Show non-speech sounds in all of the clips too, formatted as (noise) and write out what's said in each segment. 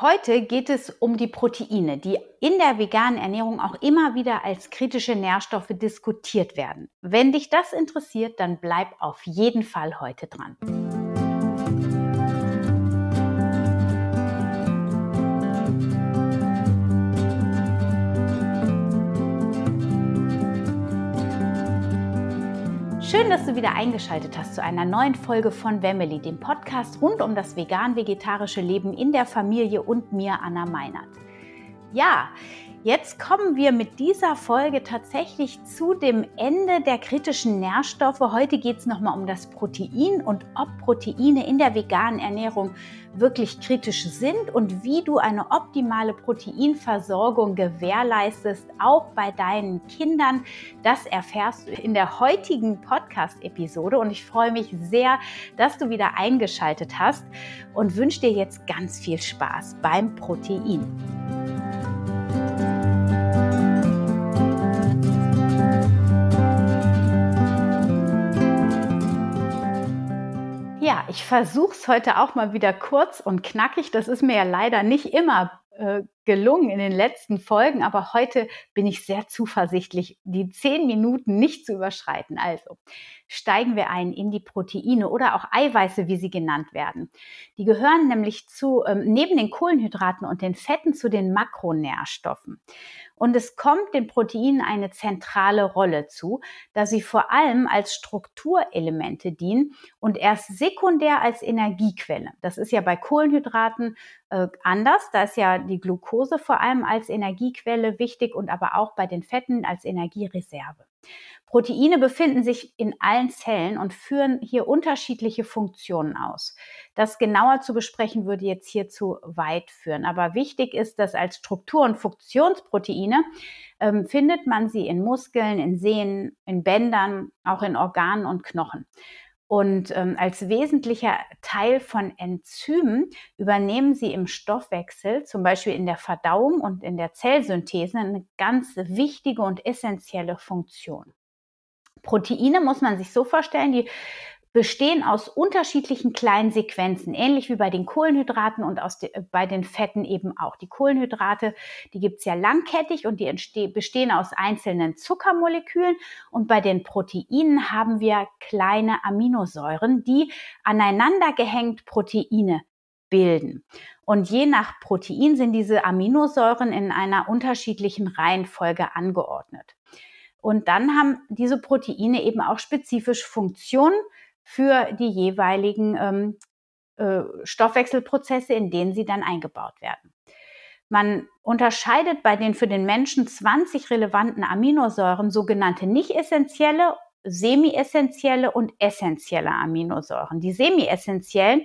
Heute geht es um die Proteine, die in der veganen Ernährung auch immer wieder als kritische Nährstoffe diskutiert werden. Wenn dich das interessiert, dann bleib auf jeden Fall heute dran. Schön, dass du wieder eingeschaltet hast zu einer neuen Folge von Wemmeli, dem Podcast rund um das vegan-vegetarische Leben in der Familie und mir, Anna Meinert. Ja, Jetzt kommen wir mit dieser Folge tatsächlich zu dem Ende der kritischen Nährstoffe. Heute geht es nochmal um das Protein und ob Proteine in der veganen Ernährung wirklich kritisch sind und wie du eine optimale Proteinversorgung gewährleistest, auch bei deinen Kindern. Das erfährst du in der heutigen Podcast-Episode und ich freue mich sehr, dass du wieder eingeschaltet hast und wünsche dir jetzt ganz viel Spaß beim Protein. Ich versuche es heute auch mal wieder kurz und knackig. Das ist mir ja leider nicht immer äh, gelungen in den letzten Folgen, aber heute bin ich sehr zuversichtlich, die zehn Minuten nicht zu überschreiten. Also steigen wir ein in die Proteine oder auch Eiweiße, wie sie genannt werden. Die gehören nämlich zu, ähm, neben den Kohlenhydraten und den Fetten zu den Makronährstoffen. Und es kommt den Proteinen eine zentrale Rolle zu, da sie vor allem als Strukturelemente dienen und erst sekundär als Energiequelle. Das ist ja bei Kohlenhydraten äh, anders. Da ist ja die Glucose vor allem als Energiequelle wichtig und aber auch bei den Fetten als Energiereserve. Proteine befinden sich in allen Zellen und führen hier unterschiedliche Funktionen aus. Das genauer zu besprechen würde jetzt hier zu weit führen. Aber wichtig ist, dass als Struktur- und Funktionsproteine ähm, findet man sie in Muskeln, in Sehnen, in Bändern, auch in Organen und Knochen. Und ähm, als wesentlicher Teil von Enzymen übernehmen sie im Stoffwechsel, zum Beispiel in der Verdauung und in der Zellsynthese, eine ganz wichtige und essentielle Funktion. Proteine muss man sich so vorstellen, die bestehen aus unterschiedlichen kleinen Sequenzen, ähnlich wie bei den Kohlenhydraten und de, bei den Fetten eben auch. Die Kohlenhydrate, die gibt's ja langkettig und die bestehen aus einzelnen Zuckermolekülen und bei den Proteinen haben wir kleine Aminosäuren, die aneinander gehängt Proteine bilden. Und je nach Protein sind diese Aminosäuren in einer unterschiedlichen Reihenfolge angeordnet. Und dann haben diese Proteine eben auch spezifisch Funktionen für die jeweiligen ähm, äh, Stoffwechselprozesse, in denen sie dann eingebaut werden. Man unterscheidet bei den für den Menschen 20 relevanten Aminosäuren sogenannte nicht essentielle, semi-essentielle und essentielle Aminosäuren. Die semi-essentiellen,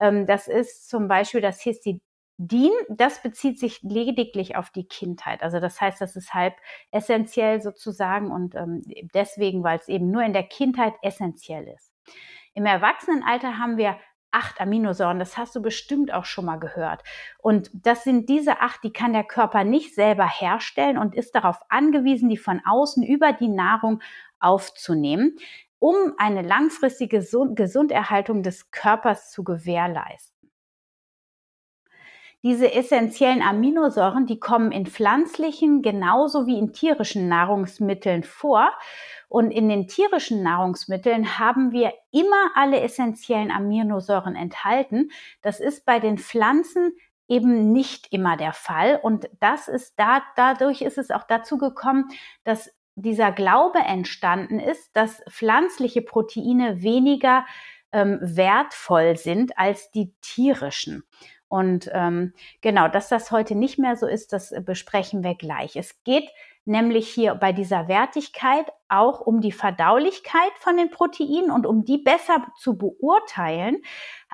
ähm, das ist zum Beispiel das Histidin, das bezieht sich lediglich auf die Kindheit. Also das heißt, das ist halb essentiell sozusagen und ähm, deswegen, weil es eben nur in der Kindheit essentiell ist. Im Erwachsenenalter haben wir acht Aminosäuren. Das hast du bestimmt auch schon mal gehört. Und das sind diese acht, die kann der Körper nicht selber herstellen und ist darauf angewiesen, die von außen über die Nahrung aufzunehmen, um eine langfristige Gesunderhaltung des Körpers zu gewährleisten. Diese essentiellen Aminosäuren, die kommen in pflanzlichen genauso wie in tierischen Nahrungsmitteln vor. Und in den tierischen Nahrungsmitteln haben wir immer alle essentiellen Aminosäuren enthalten. Das ist bei den Pflanzen eben nicht immer der Fall. Und das ist da, dadurch ist es auch dazu gekommen, dass dieser Glaube entstanden ist, dass pflanzliche Proteine weniger ähm, wertvoll sind als die tierischen. Und ähm, genau, dass das heute nicht mehr so ist, das besprechen wir gleich. Es geht nämlich hier bei dieser Wertigkeit auch um die Verdaulichkeit von den Proteinen und um die besser zu beurteilen,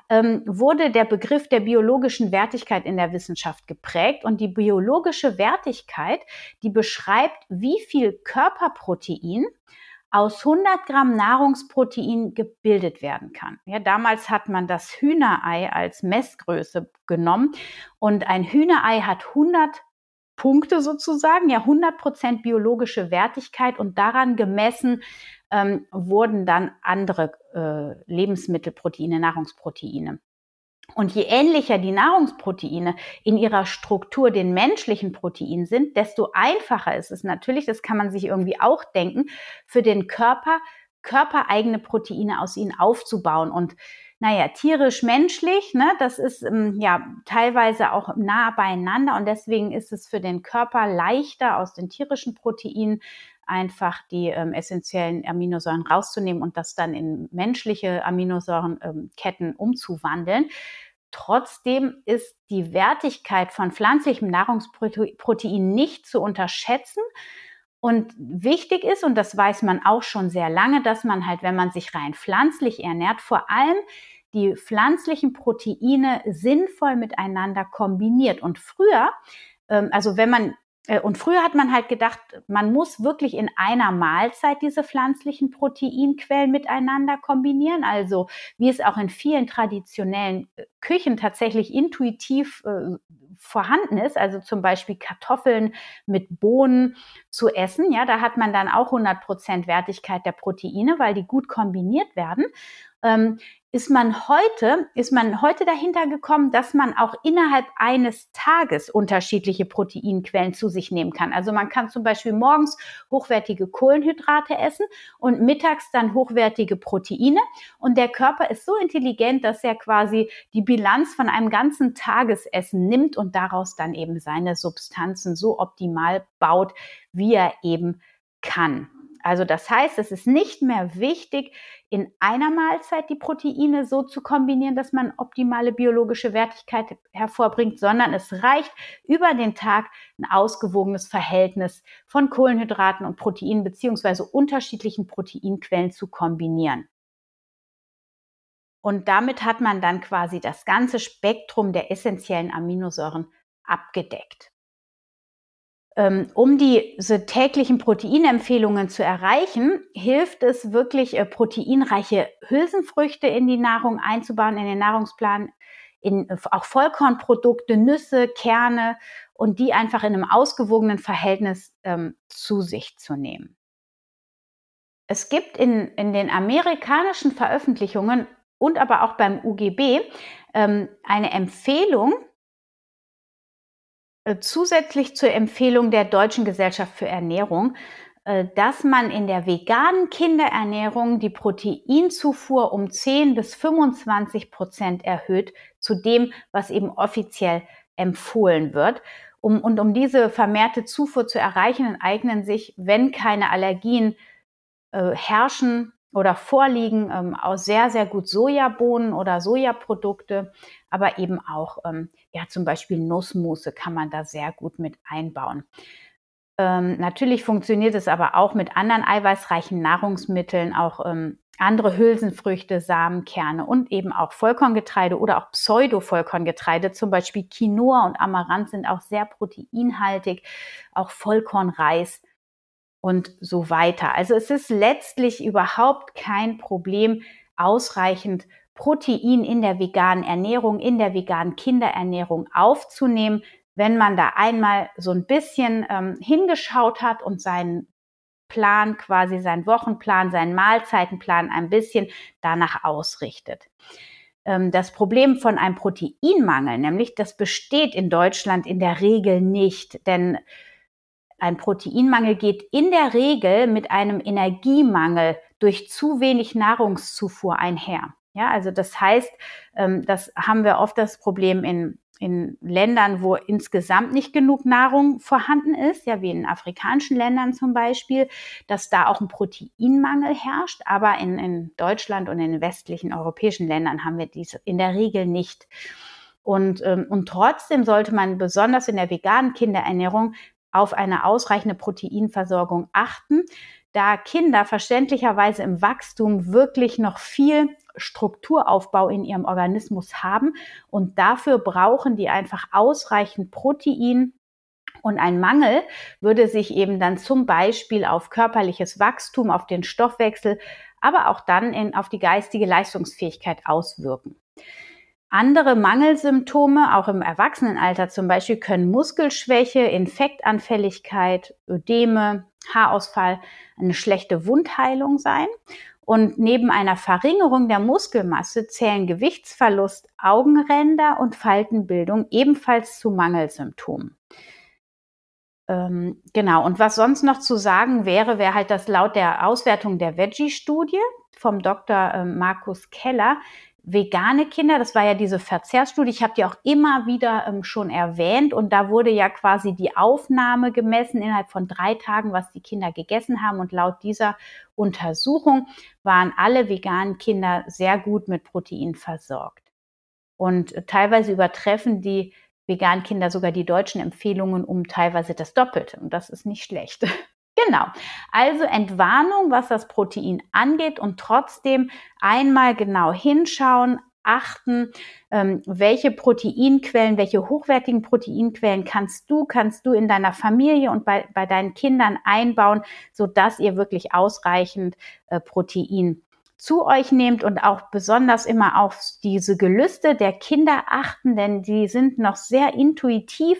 ähm, wurde der Begriff der biologischen Wertigkeit in der Wissenschaft geprägt. Und die biologische Wertigkeit, die beschreibt, wie viel Körperprotein aus 100 Gramm Nahrungsprotein gebildet werden kann. Ja, damals hat man das Hühnerei als Messgröße genommen und ein Hühnerei hat 100 Punkte sozusagen, ja 100 Prozent biologische Wertigkeit und daran gemessen ähm, wurden dann andere äh, Lebensmittelproteine, Nahrungsproteine Und je ähnlicher die Nahrungsproteine in ihrer Struktur den menschlichen Proteinen sind, desto einfacher ist es natürlich, das kann man sich irgendwie auch denken, für den Körper körpereigene Proteine aus ihnen aufzubauen. Und naja, tierisch, menschlich, ne, das ist ähm, ja teilweise auch nah beieinander und deswegen ist es für den Körper leichter, aus den tierischen Proteinen einfach die ähm, essentiellen Aminosäuren rauszunehmen und das dann in menschliche Aminosäurenketten ähm, umzuwandeln. Trotzdem ist die Wertigkeit von pflanzlichem Nahrungsprotein nicht zu unterschätzen. Und wichtig ist, und das weiß man auch schon sehr lange, dass man halt, wenn man sich rein pflanzlich ernährt, vor allem die pflanzlichen Proteine sinnvoll miteinander kombiniert. Und früher, ähm, also wenn man äh, und früher hat man halt gedacht, man muss wirklich in einer Mahlzeit diese pflanzlichen Proteinquellen miteinander kombinieren. Also wie es auch in vielen traditionellen äh, Küchen tatsächlich intuitiv äh, vorhanden ist, also zum Beispiel Kartoffeln mit Bohnen zu essen. Ja, da hat man dann auch 100 Prozent Wertigkeit der Proteine, weil die gut kombiniert werden. Ähm, ist man heute, ist man heute dahinter gekommen, dass man auch innerhalb eines Tages unterschiedliche Proteinquellen zu sich nehmen kann. Also man kann zum Beispiel morgens hochwertige Kohlenhydrate essen und mittags dann hochwertige Proteine. Und der Körper ist so intelligent, dass er quasi die Bilanz von einem ganzen Tagesessen nimmt und daraus dann eben seine Substanzen so optimal baut, wie er eben kann. Also das heißt, es ist nicht mehr wichtig, in einer Mahlzeit die Proteine so zu kombinieren, dass man optimale biologische Wertigkeit hervorbringt, sondern es reicht über den Tag ein ausgewogenes Verhältnis von Kohlenhydraten und Proteinen beziehungsweise unterschiedlichen Proteinquellen zu kombinieren. Und damit hat man dann quasi das ganze Spektrum der essentiellen Aminosäuren abgedeckt. Ähm, um diese täglichen Proteinempfehlungen zu erreichen, hilft es wirklich, äh, proteinreiche Hülsenfrüchte in die Nahrung einzubauen, in den Nahrungsplan, in äh, auch Vollkornprodukte, Nüsse, Kerne und die einfach in einem ausgewogenen Verhältnis ähm, zu sich zu nehmen. Es gibt in, in den amerikanischen Veröffentlichungen und aber auch beim UGB ähm, eine Empfehlung, zusätzlich zur Empfehlung der Deutschen Gesellschaft für Ernährung, äh, dass man in der veganen Kinderernährung die Proteinzufuhr um 10 bis 25 Prozent erhöht zu dem, was eben offiziell empfohlen wird. Um, und um diese vermehrte Zufuhr zu erreichen, eignen sich, wenn keine Allergien äh, herrschen, oder vorliegen ähm, aus sehr, sehr gut Sojabohnen oder Sojaprodukte, aber eben auch, ähm, ja, zum Beispiel Nussmusse kann man da sehr gut mit einbauen. Ähm, natürlich funktioniert es aber auch mit anderen eiweißreichen Nahrungsmitteln, auch ähm, andere Hülsenfrüchte, Samenkerne und eben auch Vollkorngetreide oder auch Pseudo-Vollkorngetreide, zum Beispiel Quinoa und Amaranth sind auch sehr proteinhaltig, auch Vollkornreis und so weiter. Also es ist letztlich überhaupt kein Problem, ausreichend Protein in der veganen Ernährung, in der veganen Kinderernährung aufzunehmen, wenn man da einmal so ein bisschen ähm, hingeschaut hat und seinen Plan, quasi seinen Wochenplan, seinen Mahlzeitenplan ein bisschen danach ausrichtet. Ähm, das Problem von einem Proteinmangel, nämlich das besteht in Deutschland in der Regel nicht, denn ein Proteinmangel geht in der Regel mit einem Energiemangel durch zu wenig Nahrungszufuhr einher. Ja, also das heißt, ähm, das haben wir oft das Problem in, in Ländern, wo insgesamt nicht genug Nahrung vorhanden ist, ja, wie in afrikanischen Ländern zum Beispiel, dass da auch ein Proteinmangel herrscht. Aber in, in Deutschland und in westlichen europäischen Ländern haben wir dies in der Regel nicht. Und, ähm, und trotzdem sollte man besonders in der veganen Kinderernährung auf eine ausreichende Proteinversorgung achten, da Kinder verständlicherweise im Wachstum wirklich noch viel Strukturaufbau in ihrem Organismus haben und dafür brauchen die einfach ausreichend Protein. Und ein Mangel würde sich eben dann zum Beispiel auf körperliches Wachstum, auf den Stoffwechsel, aber auch dann in, auf die geistige Leistungsfähigkeit auswirken. Andere Mangelsymptome, auch im Erwachsenenalter zum Beispiel, können Muskelschwäche, Infektanfälligkeit, Ödeme, Haarausfall, eine schlechte Wundheilung sein. Und neben einer Verringerung der Muskelmasse zählen Gewichtsverlust, Augenränder und Faltenbildung ebenfalls zu Mangelsymptomen. Ähm, genau, und was sonst noch zu sagen wäre, wäre halt das laut der Auswertung der Veggie-Studie vom Dr. Ähm, Markus Keller, vegane Kinder, das war ja diese Verzehrsstudie, ich habe die auch immer wieder ähm, schon erwähnt und da wurde ja quasi die Aufnahme gemessen innerhalb von drei Tagen, was die Kinder gegessen haben und laut dieser Untersuchung waren alle veganen Kinder sehr gut mit Protein versorgt. Und äh, teilweise übertreffen die veganen Kinder sogar die deutschen Empfehlungen um teilweise das Doppelte und das ist nicht schlecht. (laughs) Genau. Also Entwarnung, was das Protein angeht und trotzdem einmal genau hinschauen, achten, ähm, welche Proteinquellen, welche hochwertigen Proteinquellen kannst du, kannst du in deiner Familie und bei, bei deinen Kindern einbauen, so dass ihr wirklich ausreichend äh, Protein zu euch nehmt und auch besonders immer auf diese Gelüste der Kinder achten, denn die sind noch sehr intuitiv.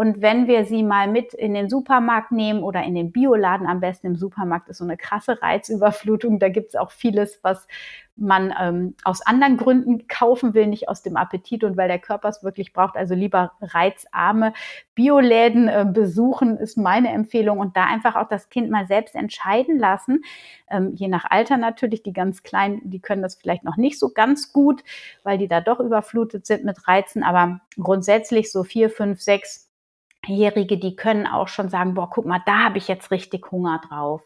Und wenn wir sie mal mit in den Supermarkt nehmen oder in den Bioladen, am besten im Supermarkt ist so eine krasse Reizüberflutung. Da gibt es auch vieles, was man ähm, aus anderen Gründen kaufen will, nicht aus dem Appetit und weil der Körper es wirklich braucht. Also lieber reizarme Bioläden äh, besuchen, ist meine Empfehlung und da einfach auch das Kind mal selbst entscheiden lassen. Ähm, je nach Alter natürlich, die ganz Kleinen, die können das vielleicht noch nicht so ganz gut, weil die da doch überflutet sind mit Reizen, aber grundsätzlich so vier, fünf, sechs Jährige, die können auch schon sagen, boah, guck mal, da habe ich jetzt richtig Hunger drauf.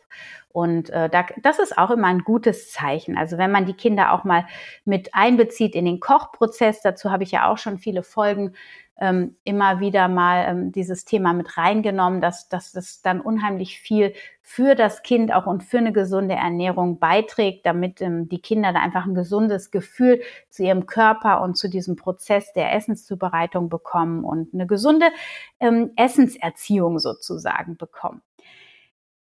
Und äh, da, das ist auch immer ein gutes Zeichen. Also wenn man die Kinder auch mal mit einbezieht in den Kochprozess, dazu habe ich ja auch schon viele Folgen ähm, immer wieder mal ähm, dieses Thema mit reingenommen, dass, dass das dann unheimlich viel für das Kind auch und für eine gesunde Ernährung beiträgt, damit ähm, die Kinder da einfach ein gesundes Gefühl zu ihrem Körper und zu diesem Prozess der Essenszubereitung bekommen und eine gesunde ähm, Essenserziehung sozusagen bekommen.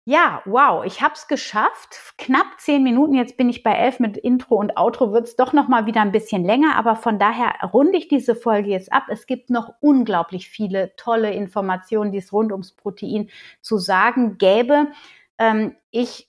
Ja, wow, ich habe es geschafft. Knapp zehn Minuten, jetzt bin ich bei elf mit Intro und Outro, wird es doch noch mal wieder ein bisschen länger, aber von daher runde ich diese Folge jetzt ab. Es gibt noch unglaublich viele tolle Informationen, die es rund ums Protein zu sagen gäbe. Ähm, ich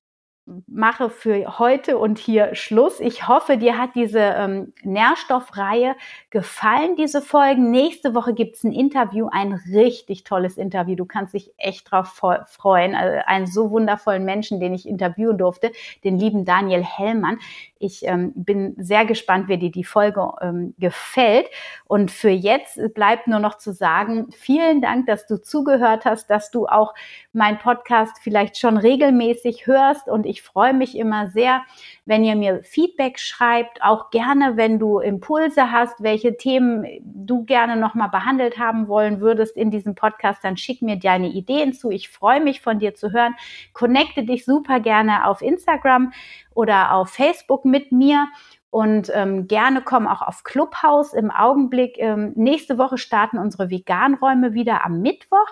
mache für heute und hier Schluss. Ich hoffe, dir hat diese ähm, Nährstoffreihe gefallen, diese Folgen. Nächste Woche gibt's ein Interview, ein richtig tolles Interview. Du kannst dich echt drauf freuen. Also einen so wundervollen Menschen, den ich interviewen durfte, den lieben Daniel Hellmann. Ich ähm, bin sehr gespannt, wie dir die Folge ähm, gefällt. Und für jetzt bleibt nur noch zu sagen, vielen Dank, dass du zugehört hast, dass du auch mein Podcast vielleicht schon regelmäßig hörst. Und ich freue mich immer sehr, wenn ihr mir Feedback schreibt, auch gerne, wenn du Impulse hast, welche Themen du gerne nochmal behandelt haben wollen würdest in diesem Podcast, dann schick mir deine Ideen zu. Ich freue mich von dir zu hören. Connecte dich super gerne auf Instagram oder auf Facebook mit mir und ähm, gerne komm auch auf Clubhouse im Augenblick. Ähm, nächste Woche starten unsere Veganräume wieder am Mittwoch.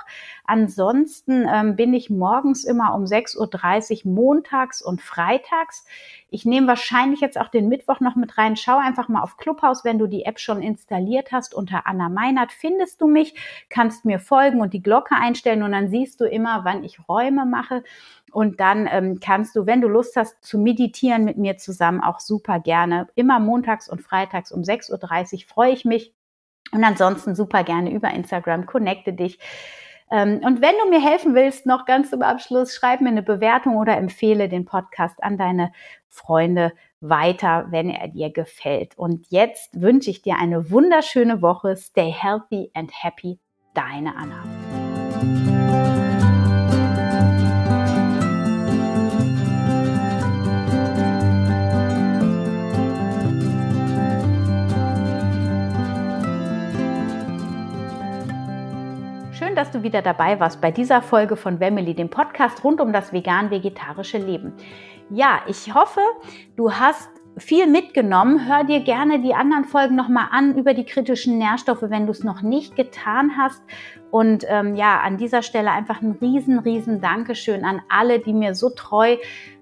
Ansonsten ähm, bin ich morgens immer um 6.30 Uhr montags und freitags. Ich nehme wahrscheinlich jetzt auch den Mittwoch noch mit rein. Schau einfach mal auf Clubhouse, wenn du die App schon installiert hast. Unter Anna Meinert findest du mich, kannst mir folgen und die Glocke einstellen und dann siehst du immer, wann ich Räume mache. Und dann ähm, kannst du, wenn du Lust hast, zu meditieren mit mir zusammen, auch super gerne. Immer montags und freitags um 6.30 Uhr freue ich mich. Und ansonsten super gerne über Instagram, connecte dich. Ähm, und wenn du mir helfen willst, noch ganz zum Abschluss, schreib mir eine Bewertung oder empfehle den Podcast an deine Freunde weiter, wenn er dir gefällt. Und jetzt wünsche ich dir eine wunderschöne Woche. Stay healthy and happy. Deine Anna. Schön, dass du wieder dabei warst bei dieser Folge von Wemily, dem Podcast rund um das vegan-vegetarische Leben. Ja, ich hoffe, du hast viel mitgenommen. Hör dir gerne die anderen Folgen nochmal an über die kritischen Nährstoffe, wenn du es noch nicht getan hast. Und ähm, ja, an dieser Stelle einfach ein riesen, riesen Dankeschön an alle, die mir so treu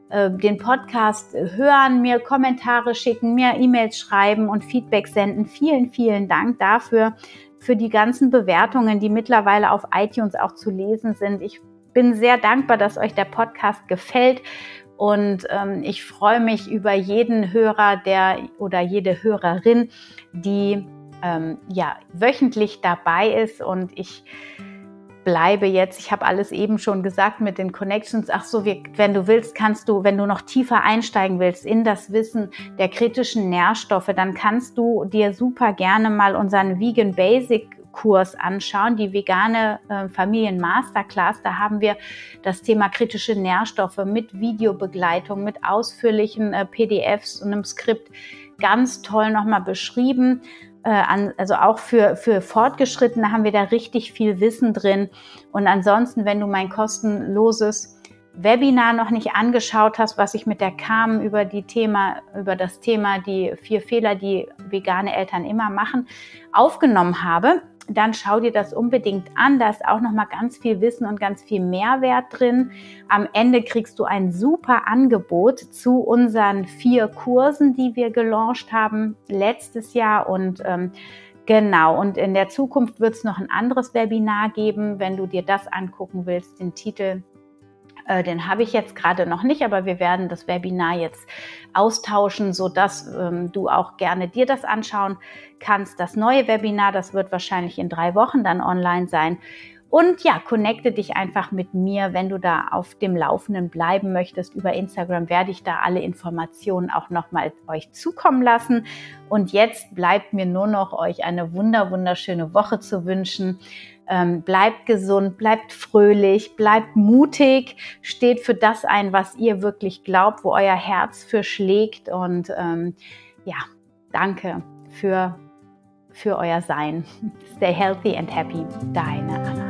äh, den Podcast hören, mir Kommentare schicken, mir E-Mails schreiben und Feedback senden. Vielen, vielen Dank dafür für die ganzen Bewertungen, die mittlerweile auf iTunes auch zu lesen sind. Ich bin sehr dankbar, dass euch der Podcast gefällt. Und ähm, ich freue mich über jeden Hörer, der oder jede Hörerin, die ähm, ja wöchentlich dabei ist. Und ich bleibe jetzt, ich habe alles eben schon gesagt mit den Connections. Ach so, wir, wenn du willst, kannst du, wenn du noch tiefer einsteigen willst in das Wissen der kritischen Nährstoffe, dann kannst du dir super gerne mal unseren Vegan Basic Kurs anschauen, die vegane äh, Familien Masterclass. Da haben wir das Thema kritische Nährstoffe mit Videobegleitung, mit ausführlichen äh, PDFs und einem Skript ganz toll nochmal beschrieben. Äh, an, also auch für, für Fortgeschrittene haben wir da richtig viel Wissen drin. Und ansonsten, wenn du mein kostenloses Webinar noch nicht angeschaut hast, was ich mit der Carmen über die Thema, über das Thema die vier Fehler, die vegane Eltern immer machen, aufgenommen habe, dann schau dir das unbedingt an. Da ist auch noch mal ganz viel Wissen und ganz viel Mehrwert drin. Am Ende kriegst du ein super Angebot zu unseren vier Kursen, die wir gelauncht haben letztes Jahr und ähm, Genau, und in der Zukunft wird es noch ein anderes Webinar geben, wenn du dir das angucken willst. Den Titel äh, den habe ich jetzt gerade noch nicht, aber wir werden das Webinar jetzt austauschen, sodass ähm, du auch gerne dir das anschauen kannst. Das neue Webinar, das wird wahrscheinlich in drei Wochen dann online sein. Und ja, connecte dich einfach mit mir, wenn du da auf dem Laufenden bleiben möchtest. Über Instagram werde ich da alle Informationen auch nochmal euch zukommen lassen. Und jetzt bleibt mir nur noch euch eine wunder, wunderschöne Woche zu wünschen. Ähm, bleibt gesund, bleibt fröhlich, bleibt mutig, steht für das ein, was ihr wirklich glaubt, wo euer Herz für schlägt. Und ähm, ja, danke für, für euer Sein. (laughs) Stay healthy and happy. Deine Anna.